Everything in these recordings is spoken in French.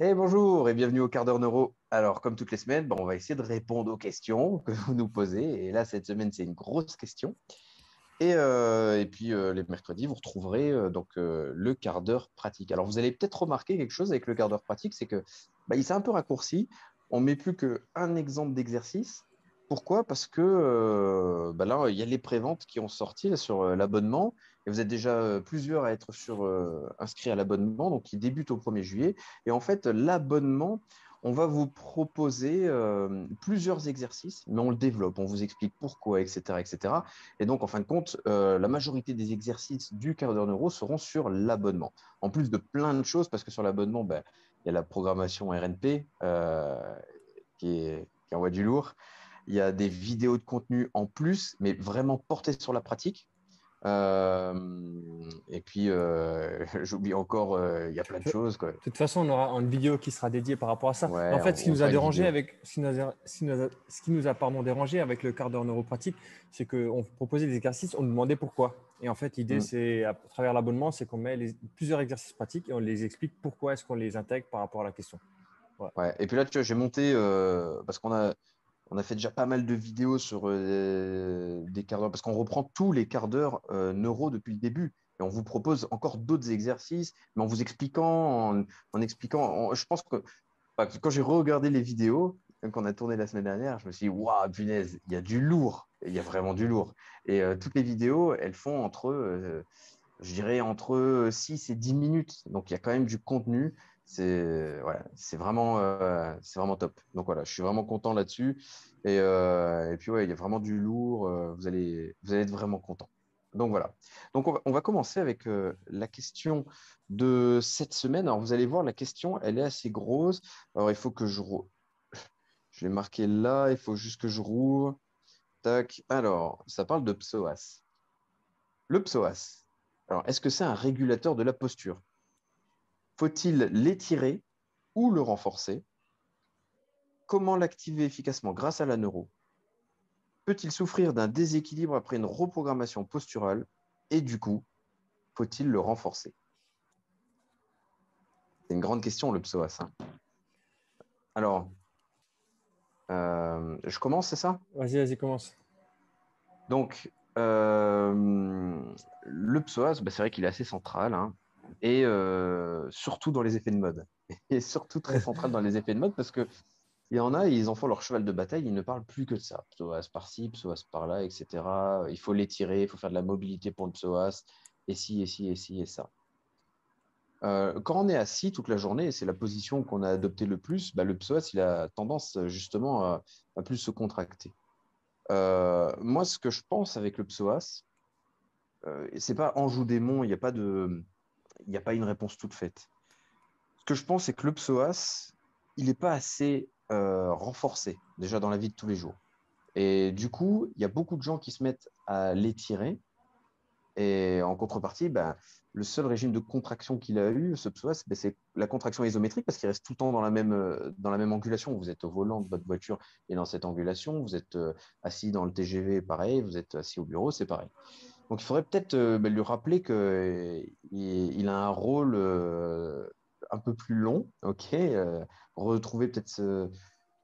Et bonjour et bienvenue au quart d'heure neuro. Alors, comme toutes les semaines, bon, on va essayer de répondre aux questions que vous nous posez. Et là, cette semaine, c'est une grosse question. Et, euh, et puis, euh, les mercredis, vous retrouverez euh, donc le quart d'heure pratique. Alors, vous allez peut-être remarquer quelque chose avec le quart d'heure pratique, c'est que il s'est un peu raccourci. On met plus qu'un exemple d'exercice. Pourquoi? Parce que bah là, il y a les préventes qui ont sorti sur l'abonnement. Et vous êtes déjà plusieurs à être sur, inscrits à l'abonnement, donc qui débute au 1er juillet. Et en fait, l'abonnement, on va vous proposer plusieurs exercices, mais on le développe, on vous explique pourquoi, etc. etc. Et donc, en fin de compte, la majorité des exercices du quart d'heure neuro seront sur l'abonnement. En plus de plein de choses, parce que sur l'abonnement, ben, il y a la programmation RNP qui, est, qui envoie du lourd. Il y a des vidéos de contenu en plus, mais vraiment portées sur la pratique. Et puis, j'oublie encore, il y a plein de choses. Quoi. De toute façon, on aura une vidéo qui sera dédiée par rapport à ça. en fait, ce qui nous a dérangé avec, ce qui nous a, ce qui nous a, pardon, dérangé avec le quart d'heure neuropratique, c'est qu'on proposait des exercices, on nous demandait pourquoi. Et en fait, l'idée, mm. c'est à travers l'abonnement, c'est qu'on met plusieurs exercices pratiques et on les explique pourquoi est-ce qu'on les intègre par rapport à la question. Ouais. Et puis là, tu vois, j'ai monté parce qu'on a on a fait déjà pas mal de vidéos sur euh, des quarts d'heure, parce qu'on reprend tous les quarts d'heure euh, neuro depuis le début. Et on vous propose encore d'autres exercices, mais en vous expliquant, en, expliquant. je pense que quand j'ai regardé les vidéos qu'on a tourné la semaine dernière, je me suis dit, waouh, punaise, il y a du lourd. Il y a vraiment du lourd. Et euh, toutes les vidéos, elles font entre, je dirais, entre 6 et 10 minutes. Donc il y a quand même du contenu c'est c'est vraiment, euh, vraiment top. Donc voilà, je suis vraiment content là-dessus. Et, euh, et, puis ouais, il y a vraiment du lourd. Euh, vous allez, vous allez être vraiment content. Donc voilà. Donc on va, commencer avec la question de cette semaine. Alors vous allez voir, la question, elle est assez grosse. Alors il faut que je, je l'ai marqué là. Il faut juste que je rouvre. Tac. Alors, ça parle de psoas. Le psoas. Alors, est-ce que c'est un régulateur de la posture? Faut-il l'étirer ou le renforcer? Comment l'activer efficacement grâce à la neuro? Peut-il souffrir d'un déséquilibre après une reprogrammation posturale? Et du coup, faut-il le renforcer? C'est une grande question, le psoas. Hein. Alors, euh, je commence, c'est ça? Vas-y, vas-y, commence. Donc, euh, le psoas, bah, c'est vrai qu'il est assez central. Hein et euh, surtout dans les effets de mode. Et surtout très central dans les effets de mode parce que il y en a, ils en font leur cheval de bataille, ils ne parlent plus que de ça. Psoas par-ci, psoas par-là, etc. Il faut l'étirer, il faut faire de la mobilité pour le psoas, et ci, et ci, et ci, et ça. Euh, quand on est assis toute la journée, c'est la position qu'on a adoptée le plus, bah, le psoas, il a tendance justement à, plus se contracter. Euh, moi, ce que je pense avec le psoas, euh, c'est pas Anjou démon, il n'y a pas de n'y a pas une réponse toute faite. Ce que je pense, c'est que le psoas, il n'est pas assez euh, renforcé déjà dans la vie de tous les jours. Et du coup, il y a beaucoup de gens qui se mettent à l'étirer. Et en contrepartie, ben, le seul régime de contraction qu'il a eu, ce psoas, ben, c'est la contraction isométrique parce qu'il reste tout le temps dans la, même, euh, dans la même angulation. Vous êtes au volant de votre voiture et dans cette angulation. Vous êtes euh, assis dans le TGV, pareil. Vous êtes assis au bureau, c'est pareil. Donc il faudrait peut-être euh, ben, lui rappeler qu'il euh, a un rôle euh, un peu plus long, ok Retrouver peut-être,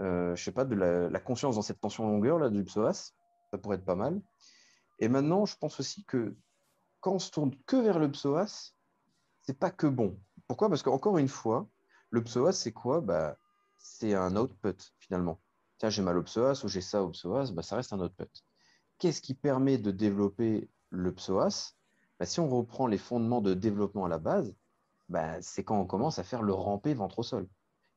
je sais pas, de la, conscience dans cette tension longueur là du psoas, ça pourrait être pas mal. Et maintenant, je pense aussi que quand on se tourne que vers le psoas, c'est pas que bon. Pourquoi? Parce qu'encore une fois, le psoas, c'est quoi? Bah, C'est un output finalement. Tiens, j'ai mal au psoas ou j'ai ça au psoas, bah, ça reste un output. Qu'est-ce qui permet de développer le psoas, bah, si on reprend les fondements de développement à la base, bah, c'est quand on commence à faire le ramper ventre au sol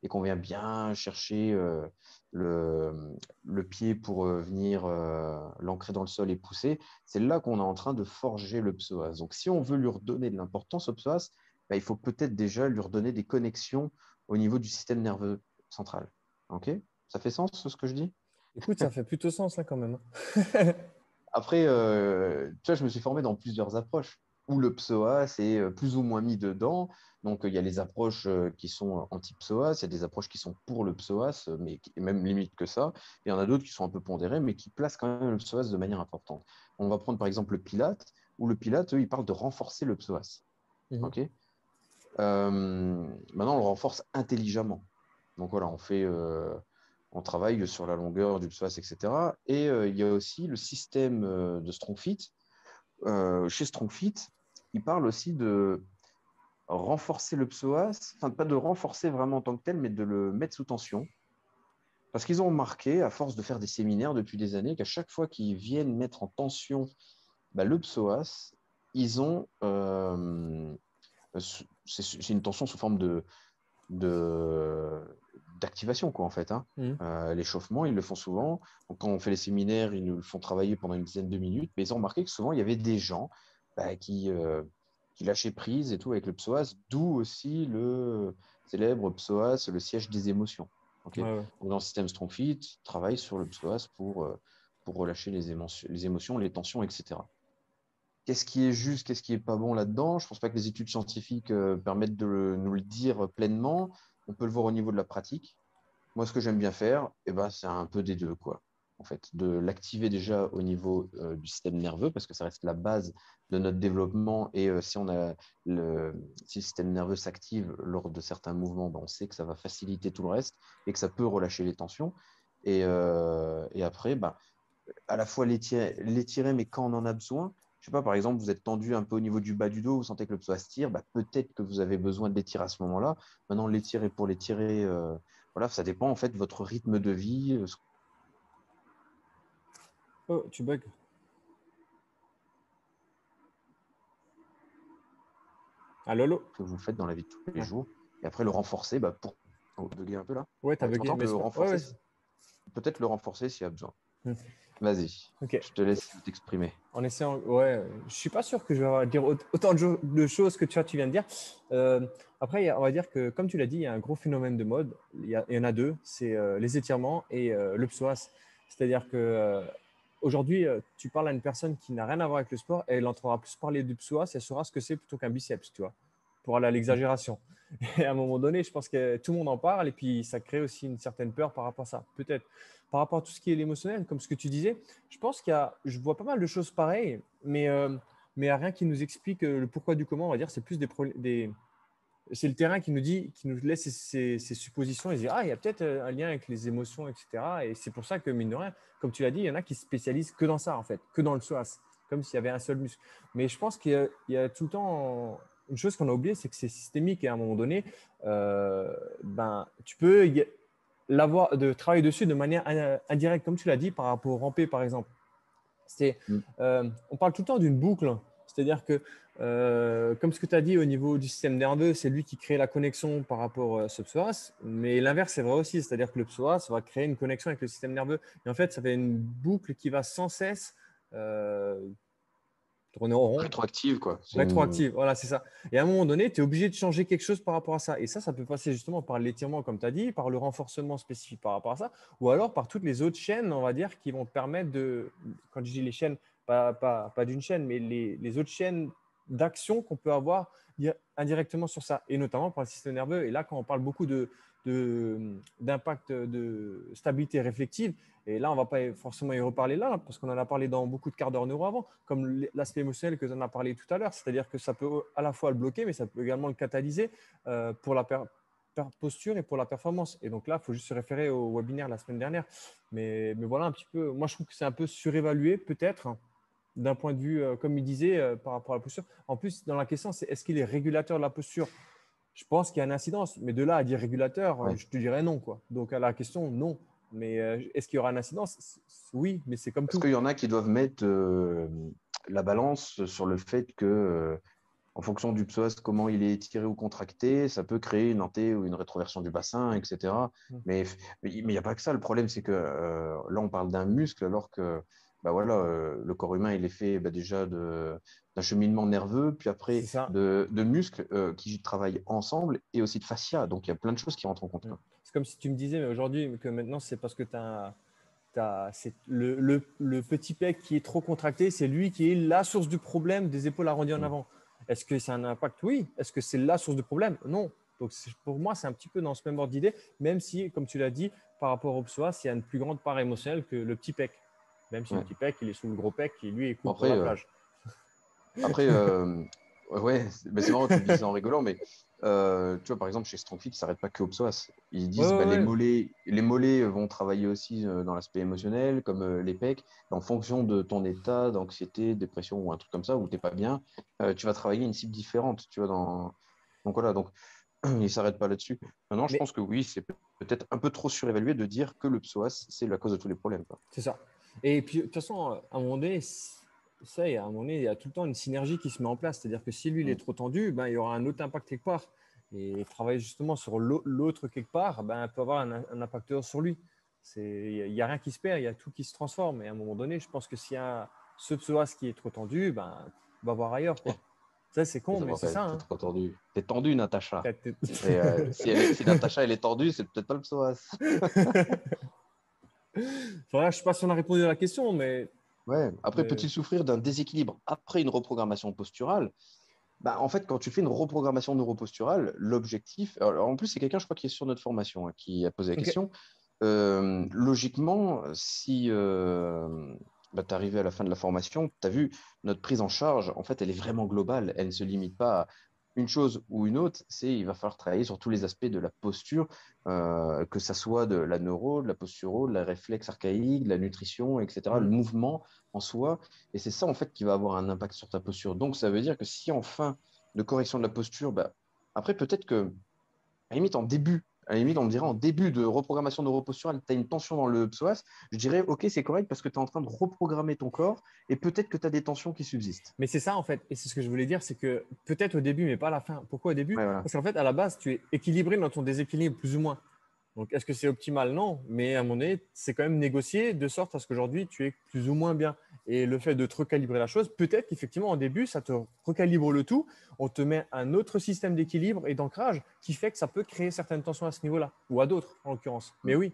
et qu'on vient bien chercher euh, le, pied pour euh, venir euh, l'ancrer dans le sol et pousser, c'est là qu'on est en train de forger le psoas. Donc si on veut lui redonner de l'importance au psoas, bah, il faut peut-être déjà lui redonner des connexions au niveau du système nerveux central. Ok? Ça fait sens ce que je dis? Écoute, ça fait plutôt sens là quand même. Après, euh, tu vois, je me suis formé dans plusieurs approches où le psoas est euh, plus ou moins mis dedans. Donc, il y a les approches euh, qui sont anti-psoas, il y a des approches qui sont pour le psoas, mais même limite que ça. il y en a d'autres qui sont un peu pondérées, mais qui placent quand même le psoas de manière importante. On va prendre par exemple le pilate, où le pilate, eux, ils parlent de renforcer le psoas. Mhm. OK? Maintenant, on le renforce intelligemment. Donc voilà, on fait, on travaille sur la longueur du psoas, etc. Et il y a aussi le système de StrongFit. chez StrongFit, il parle aussi de renforcer le psoas, enfin pas de renforcer vraiment en tant que tel, mais de le mettre sous tension. Parce qu'ils ont remarqué, à force de faire des séminaires depuis des années, qu'à chaque fois qu'ils viennent mettre en tension bah, le psoas, ils ont. Euh, c'est une tension sous forme de. D'activation quoi en fait hein. mmh. euh, l'échauffement ils le font souvent quand on fait les séminaires ils nous le font travailler pendant une dizaine de minutes mais ils ont remarqué que souvent il y avait des gens bah, qui euh, qui lâchait prise et tout avec le psoas, d'où aussi le célèbre psoas, le siège des émotions. dans le système StrongFit, travaille sur le psoas pour, euh, pour relâcher les émotions, les émotions, les tensions, etc. Qu'est-ce qui est juste, qu'est-ce qui est pas bon là-dedans? Je ne pense pas que les études scientifiques euh, permettent de nous le dire pleinement. On peut le voir au niveau de la pratique. Moi, ce que j'aime bien faire, eh ben, c'est un peu des deux. Quoi en fait, de l'activer déjà au niveau euh, du système nerveux, parce que ça reste la base de notre développement. Et euh, si, on a le, système nerveux s'active lors de certains mouvements, ben, on sait que ça va faciliter tout le reste et que ça peut relâcher les tensions. Et, euh, après, ben, à la fois l'étirer, mais quand on en a besoin. Je sais pas, par exemple, vous êtes tendu un peu au niveau du bas du dos, vous sentez que le psoas tire, ben, peut-être que vous avez besoin de l'étirer à ce moment-là. Maintenant, l'étirer pour l'étirer, voilà, ça dépend en fait de votre rythme de vie, Oh, tu bugs. Allô, allô? Que vous faites dans la vie de tous les jours. Et après, le renforcer bah, pour bugger un peu là. Ouais, tu as bugué. Peut-être le renforcer s'il y a besoin. Hmm. Vas-y. Je te laisse t'exprimer. En essayant, ouais, je suis pas sûr que je vais dire autant de choses que tu, viens de dire. Euh, après, on va dire que, comme tu l'as dit, il y a un gros phénomène de mode. Il y, en a deux c'est euh, les étirements et euh, le psoas. C'est-à-dire que Aujourd'hui, euh, tu parles à une personne qui n'a rien à voir avec le sport et elle entendra plus parler du psoas, elle saura ce que c'est plutôt qu'un biceps, tu vois, pour aller à l'exagération. Et à un moment donné, je pense que tout le monde en parle et puis ça crée aussi une certaine peur par rapport à ça. Peut-être par rapport à tout ce qui est l'émotionnel, comme ce que tu disais, je pense qu'il y a, je vois pas mal de choses pareilles, mais, euh, mais a rien qui nous explique euh, le pourquoi du comment. On va dire, c'est plus des, des, c'est le terrain qui nous dit, qui nous laisse ces, suppositions et dit ah il y a peut-être euh, un lien avec les émotions, etc. Et c'est pour ça que mine de rien, comme tu l'as dit, il y en a qui se spécialisent que dans ça en fait, que dans le psoas, comme s'il y avait un seul muscle. Mais je pense qu'il y, a tout le temps une chose qu'on a oublié, c'est que c'est systémique et à un moment donné, euh, ben tu peux l'avoir de travailler dessus de manière indirecte, comme tu l'as dit par rapport au rampé par exemple. C'est, mm. euh, on parle tout le temps d'une boucle, c'est-à-dire que euh, comme ce que tu as dit au niveau du système nerveux, c'est lui qui crée la connexion par rapport à ce psoas. Mais l'inverse, c'est vrai aussi. C'est-à-dire que le psoas va créer une connexion avec le système nerveux. Et en fait, ça fait une boucle qui va sans cesse euh, tourner en rond. Rétroactive, quoi. Rétroactive, voilà, c'est ça. Et à un moment donné, tu es obligé de changer quelque chose par rapport à ça. Et ça, ça peut passer justement par l'étirement, comme tu as dit, par le renforcement spécifique par rapport à ça, ou alors par toutes les autres chaînes, on va dire, qui vont te permettre de, quand je dis les chaînes, pas, pas, pas d'une chaîne, mais les, les autres chaînes d'action qu'on peut avoir indirectement sur ça, et notamment par le système nerveux. Et là, quand on parle beaucoup de, d'impact de, stabilité réflective. Et là, on ne va pas forcément y reparler là, parce qu'on en a parlé dans beaucoup de quarts d'heure neuro avant, comme l'aspect émotionnel que tu en as parlé tout à l'heure. C'est-à-dire que ça peut à la fois le bloquer, mais ça peut également le catalyser euh, pour la posture et pour la performance. Et donc là, il faut juste se référer au webinaire la semaine dernière. Mais, mais voilà un petit peu, moi je trouve que c'est un peu surévalué peut-être d'un point de vue, euh, comme il disait, euh, par rapport à la posture. En plus, dans la question, c'est est-ce qu'il est régulateur de la posture? Je pense qu'il y a une incidence, mais de là à dire régulateur, euh, je te dirais non. Quoi. Donc à la question, non. Mais est-ce qu'il y aura une incidence? Oui, mais c'est comme tout. Parce qu'il y en a qui doivent mettre la balance sur le fait que, en fonction du psoas, comment il est étiré ou contracté, ça peut créer une antée ou une rétroversion du bassin, etc. Mmh. Mais il n'y a pas que ça. Le problème, c'est que là, on parle d'un muscle, alors que bah voilà, euh, le corps humain, il est fait bah, déjà d'un cheminement nerveux, puis après de, de, muscles euh, qui travaillent ensemble et aussi de fascia. Donc il y a plein de choses qui rentrent en compte. C'est comme si tu me disais, mais aujourd'hui, que maintenant, c'est parce que tu as, le, le, le, petit pec qui est trop contracté, c'est lui qui est la source du problème des épaules arrondies en mm. avant. Est-ce que c'est un impact? Oui. Est-ce que c'est la source du problème? Non. Donc pour moi, c'est un petit peu dans ce même ordre d'idée, même si, comme tu l'as dit, par rapport au psoas, il y a une plus grande part émotionnelle que le petit pec. Même si le petit pec, il est sous le gros pec qui lui est après, la euh, plage. après, euh, ouais, c'est marrant, tu dis ça en rigolant, mais euh, tu vois, par exemple, chez StrongFit, ça s'arrête pas que au psoas. Ils disent bah, les, mollets, les mollets vont travailler aussi dans l'aspect émotionnel, comme les pecs. En fonction de ton état d'anxiété, dépression ou un truc comme ça, où tu n'es pas bien, tu vas travailler une cible différente. Tu vois, dans... Donc voilà, donc ils ne s'arrêtent pas là-dessus. Maintenant, je pense que oui, c'est peut-être un peu trop surévalué de dire que le psoas, c'est la cause de tous les problèmes. C'est ça. Et puis, de toute façon, à un moment donné, ça, à un moment donné, il y a tout le temps une synergie qui se met en place. C'est-à-dire que si lui, il est mm. trop tendu, ben, il y aura un autre impact quelque part. Et travailler justement sur l'autre quelque part, ben, peut avoir un, un impacteur sur lui. Il n'y a, rien qui se perd, il y a tout qui se transforme. Et à un moment donné, je pense que s'il y a ce psoas qui est trop tendu, ben, va voir ailleurs. Ça, c'est con, mais c'est ça. Hein. T'es tendu. T'es tendu, Natacha. Euh, si, Natacha, elle est tendue, c'est peut-être pas le psoas. voilà, je sais pas si on a répondu à la question, mais Ouais. Après, peut-il souffrir d'un déséquilibre après une reprogrammation posturale? Bah, En fait, quand tu fais une reprogrammation neuroposturale, l'objectif. En plus, c'est quelqu'un, je crois, qui est sur notre formation, hein, qui a posé la question. Euh, logiquement, si euh, bah, tu es arrivé à la fin de la formation, tu as vu, notre prise en charge, en fait, elle est vraiment globale. Elle ne se limite pas à une chose ou une autre, c'est il va falloir travailler sur tous les aspects de la posture, euh, que ça soit de la neuro, de la posturo, de la réflexe archaïque, de la nutrition, etc., le mm. mouvement en soi. Et c'est ça, en fait, qui va avoir un impact sur ta posture. Donc, ça veut dire que si en fin de correction de la posture, bah, après, peut-être que, à la limite, en début à la limite, on me dirait en début de reprogrammation neuroposturale, tu as une tension dans le psoas, je dirais, OK, c'est correct parce que tu es en train de reprogrammer ton corps et peut-être que tu as des tensions qui subsistent. Mais c'est ça, en fait. Et c'est ce que je voulais dire, c'est que peut-être au début, mais pas à la fin. Pourquoi au début Parce qu'en fait, à la base, tu es équilibré dans ton déséquilibre, plus ou moins. Donc, est-ce que c'est optimal? Non. Mais à un moment donné, c'est quand même négocié de sorte à ce qu'aujourd'hui, tu es plus ou moins bien. Et le fait de te recalibrer la chose, peut-être qu'effectivement, en début, ça te recalibre le tout. On te met un autre système d'équilibre et d'ancrage qui fait que ça peut créer certaines tensions à ce niveau-là, ou à d'autres, en l'occurrence. Mais oui.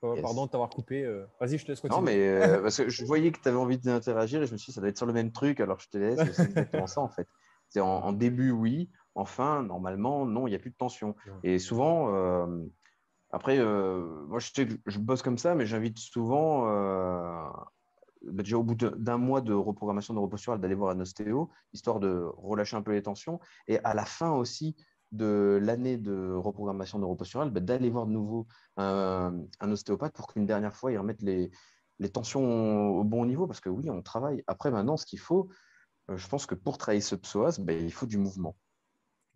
Pardon de t'avoir coupé. Euh. Vas-y, je te laisse continuer. Non, mais euh, parce que je voyais que tu avais envie d'interagir et je me suis dit, ça doit être sur le même truc, alors je te laisse. C'est exactement ça, en fait. C'est en, début, oui. Enfin, normalement, non, il n'y a plus de tension. Et souvent, euh, après, euh, moi, je, je bosse comme ça, mais j'invite souvent, euh, bah, déjà au bout d'un mois de reprogrammation neuroposturale, d'aller voir un ostéo, histoire de relâcher un peu les tensions. Et à la fin aussi de l'année de reprogrammation neuroposturale, bah, d'aller voir de nouveau un, ostéopathe pour qu'une dernière fois, il remette les, les, tensions au bon niveau. Parce que oui, on travaille. Après, maintenant, ce qu'il faut, euh, je pense que pour travailler ce psoas, bah, il faut du mouvement.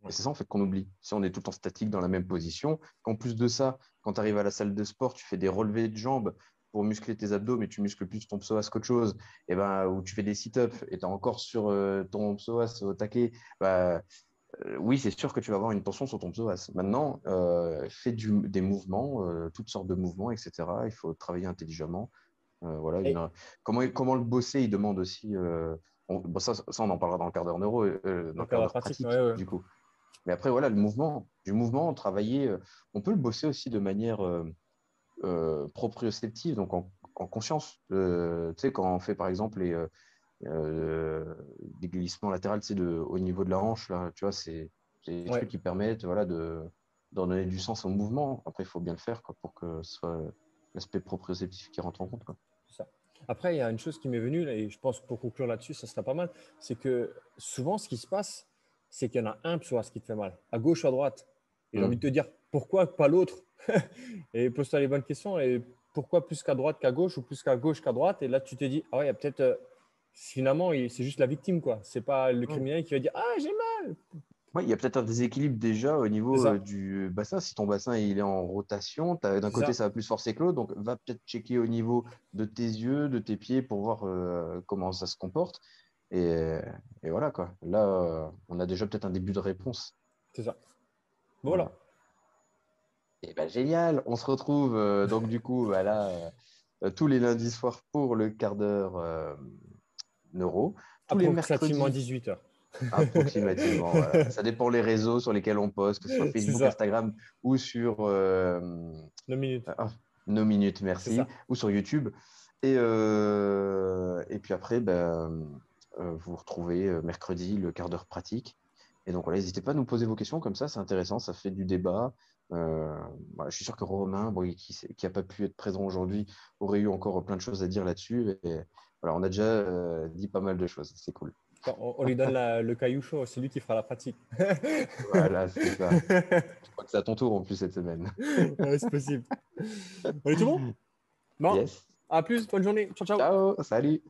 Et c'est ça en fait qu'on oublie. Si on est tout le temps statique dans la même position, qu'en plus de ça, quand tu arrives à la salle de sport, tu fais des relevés de jambes pour muscler tes abdos, mais tu muscles plus ton psoas qu'autre chose, et ben, ou tu fais des sit-ups et tu es encore sur euh, ton psoas au taquet, bah, euh, oui, c'est sûr que tu vas avoir une tension sur ton psoas. Maintenant, euh, fais des mouvements, toutes sortes de mouvements, etc. Il faut travailler intelligemment. voilà, comment, comment le bosser, il demande aussi. ça, ça, on en parlera dans le quart d'heure neuro, dans le quart d'heure pratique, du coup. Mais après, voilà, le mouvement, du mouvement, travailler, euh, on peut le bosser aussi de manière euh, euh, proprioceptive, donc en, conscience. tu sais, quand on fait par exemple les, des glissements latéraux de, au niveau de la hanche, là, tu vois, c'est des trucs qui permettent voilà, de, donner du sens au mouvement. Après, il faut bien le faire quoi, pour que ce soit l'aspect proprioceptif qui rentre en compte. Quoi. Ça. Après, il y a une chose qui m'est venue, et je pense que pour conclure là-dessus, ça sera pas mal, c'est que souvent, ce qui se passe, c'est qu'il y en a un ce qui te fait mal, à gauche ou à droite. Et j'ai mm. envie de te dire, pourquoi pas l'autre Et pose-toi les bonnes questions. Et pourquoi plus qu'à droite qu'à gauche ou plus qu'à gauche qu'à droite? Et là, tu te dis, ah ouais, il y a peut-être. Euh, finalement, c'est juste la victime, quoi. C'est pas le mm. criminel qui va dire, ah, j'ai mal. Ouais, il y a peut-être un déséquilibre déjà au niveau euh, du bassin. Si ton bassin il est en rotation, d'un côté ça. va plus forcer que l'autre, donc va peut-être checker au niveau de tes yeux, de tes pieds pour voir euh, comment ça se comporte. Et, voilà, quoi. Là, on a déjà peut-être un début de réponse. C'est ça. Voilà. Et ben génial, on se retrouve euh, donc du coup voilà, bah, euh, tous les lundis soirs pour le quart d'heure euh, neuro. Tous les mercredis. 18h. Approximativement. Ça dépend les réseaux sur lesquels on poste, que ce soit Facebook, Instagram ou sur. nos minutes. Ah, nos minutes, merci. Ou sur YouTube. Et, et puis après, ben euh, vous retrouvez euh, mercredi le quart d'heure pratique. Et donc voilà, n'hésitez pas à nous poser vos questions comme ça, c'est intéressant, ça fait du débat. Euh, je suis sûr que Romain, qui n'a pas pu être présent aujourd'hui, aurait eu encore plein de choses à dire là-dessus. Et voilà, on a déjà dit pas mal de choses, c'est cool. On, lui donne le caillou chaud, c'est lui qui fera la pratique. voilà, c'est ça. Je crois que c'est à ton tour en plus cette semaine. c'est possible. On est tout bon Bon. Yes. À plus, bonne journée. Ciao, ciao. Ciao, salut.